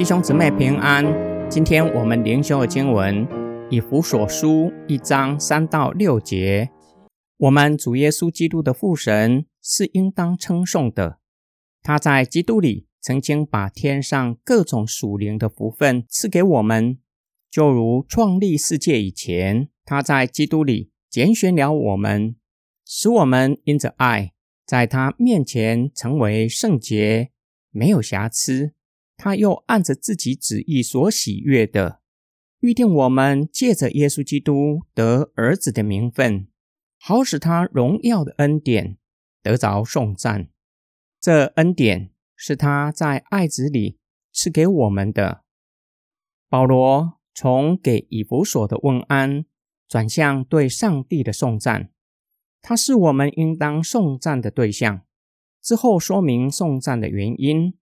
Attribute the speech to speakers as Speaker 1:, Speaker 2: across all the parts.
Speaker 1: 弟兄姊妹平安。今天我们灵修的经文以弗所书一章三到六节。我们主耶稣基督的父神是应当称颂的。他在基督里曾经把天上各种属灵的福分赐给我们，就如创立世界以前，他在基督里拣选了我们，使我们因着爱，在他面前成为圣洁，没有瑕疵。他又按着自己旨意所喜悦的，预定我们借着耶稣基督得儿子的名分，好使他荣耀的恩典得着颂赞。这恩典是他在爱子里赐给我们的。保罗从给以弗所的问安，转向对上帝的颂赞，他是我们应当颂赞的对象。之后说明颂赞的原因。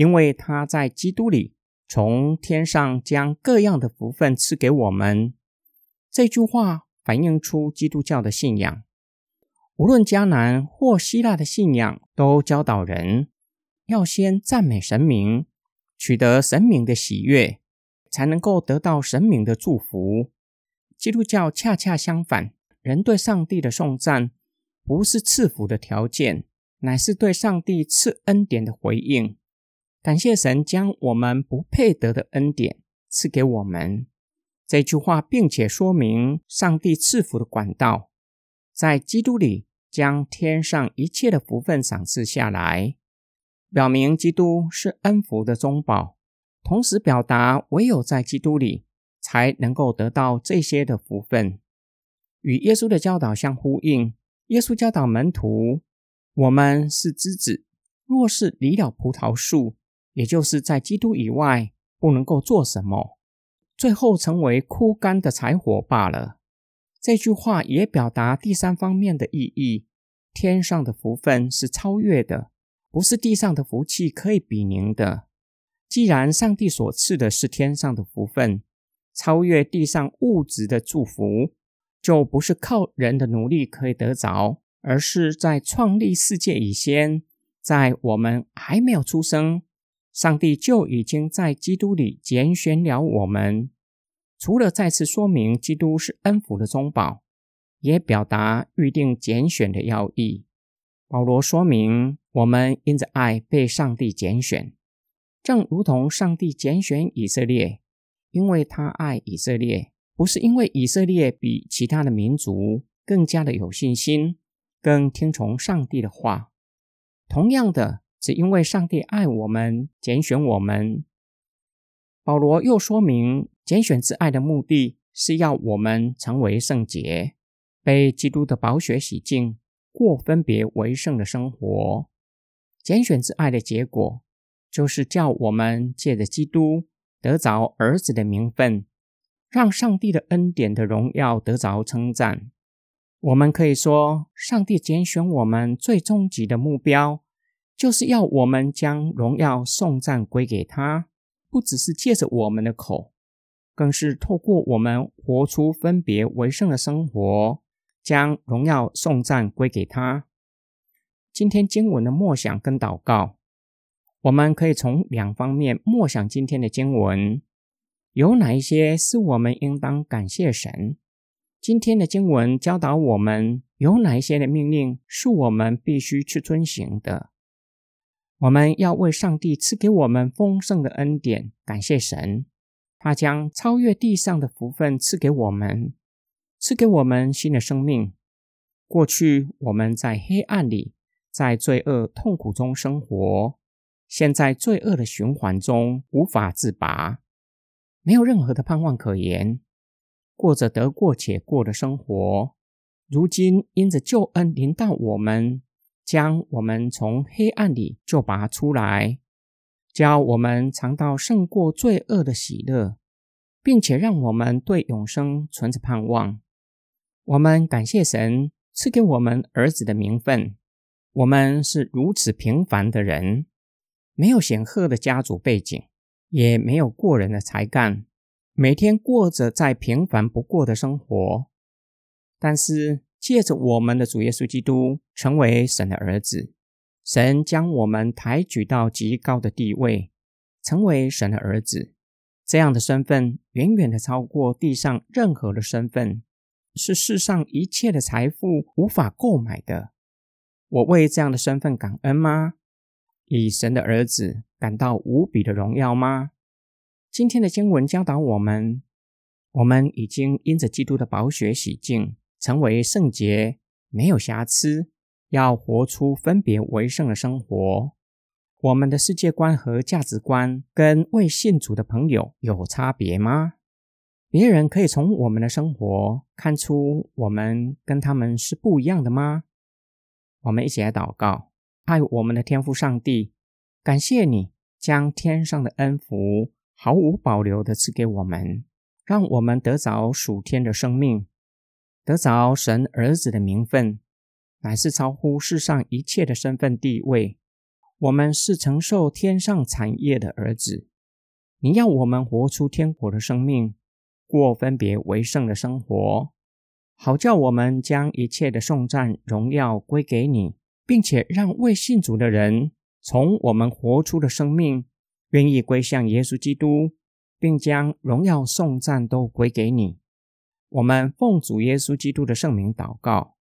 Speaker 1: 因为他在基督里从天上将各样的福分赐给我们，这句话反映出基督教的信仰。无论迦南或希腊的信仰，都教导人要先赞美神明，取得神明的喜悦，才能够得到神明的祝福。基督教恰恰相反，人对上帝的颂赞不是赐福的条件，乃是对上帝赐恩典的回应。感谢神将我们不配得的恩典赐给我们。这句话，并且说明上帝赐福的管道，在基督里将天上一切的福分赏赐下来，表明基督是恩福的中保，同时表达唯有在基督里才能够得到这些的福分，与耶稣的教导相呼应。耶稣教导门徒：我们是枝子，若是离了葡萄树。也就是在基督以外不能够做什么，最后成为枯干的柴火罢了。这句话也表达第三方面的意义：天上的福分是超越的，不是地上的福气可以比拟的。既然上帝所赐的是天上的福分，超越地上物质的祝福，就不是靠人的努力可以得着，而是在创立世界以前，在我们还没有出生。上帝就已经在基督里拣选了我们。除了再次说明基督是恩福的中保，也表达预定拣选的要义。保罗说明，我们因着爱被上帝拣选，正如同上帝拣选以色列，因为他爱以色列，不是因为以色列比其他的民族更加的有信心，更听从上帝的话。同样的。只因为上帝爱我们，拣选我们。保罗又说明，拣选之爱的目的是要我们成为圣洁，被基督的宝血洗净，过分别为圣的生活。拣选之爱的结果，就是叫我们借着基督得着儿子的名分，让上帝的恩典的荣耀得着称赞。我们可以说，上帝拣选我们最终极的目标。就是要我们将荣耀颂赞归给他，不只是借着我们的口，更是透过我们活出分别为圣的生活，将荣耀颂赞归给他。今天经文的默想跟祷告，我们可以从两方面默想今天的经文，有哪一些是我们应当感谢神？今天的经文教导我们有哪一些的命令是我们必须去遵行的？我们要为上帝赐给我们丰盛的恩典感谢神，他将超越地上的福分赐给我们，赐给我们新的生命。过去我们在黑暗里，在罪恶痛苦中生活，现在罪恶的循环中无法自拔，没有任何的盼望可言，过着得过且过的生活。如今因着救恩临到我们。将我们从黑暗里就拔出来，教我们尝到胜过罪恶的喜乐，并且让我们对永生存着盼望。我们感谢神赐给我们儿子的名分。我们是如此平凡的人，没有显赫的家族背景，也没有过人的才干，每天过着再平凡不过的生活。但是。借着我们的主耶稣基督成为神的儿子，神将我们抬举到极高的地位，成为神的儿子。这样的身份远远的超过地上任何的身份，是世上一切的财富无法购买的。我为这样的身份感恩吗？以神的儿子感到无比的荣耀吗？今天的经文教导我们，我们已经因着基督的宝血洗净，成为圣洁，没有瑕疵，要活出分别为圣的生活。我们的世界观和价值观跟未信主的朋友有差别吗？别人可以从我们的生活看出我们跟他们是不一样的吗？我们一起来祷告，爱我们的天父上帝，感谢你将天上的恩福毫无保留的赐给我们，让我们得着属天的生命，得着神儿子的名分，乃是超乎世上一切的身份地位。我们是承受天上产业的儿子，你要我们活出天国的生命，过分别为圣的生活，好叫我们将一切的颂赞荣耀归给你，并且让未信主的人从我们活出的生命，愿意归向耶稣基督，并将荣耀颂赞都归给你。我们奉主耶稣基督的圣名祷告，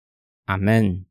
Speaker 1: 阿门。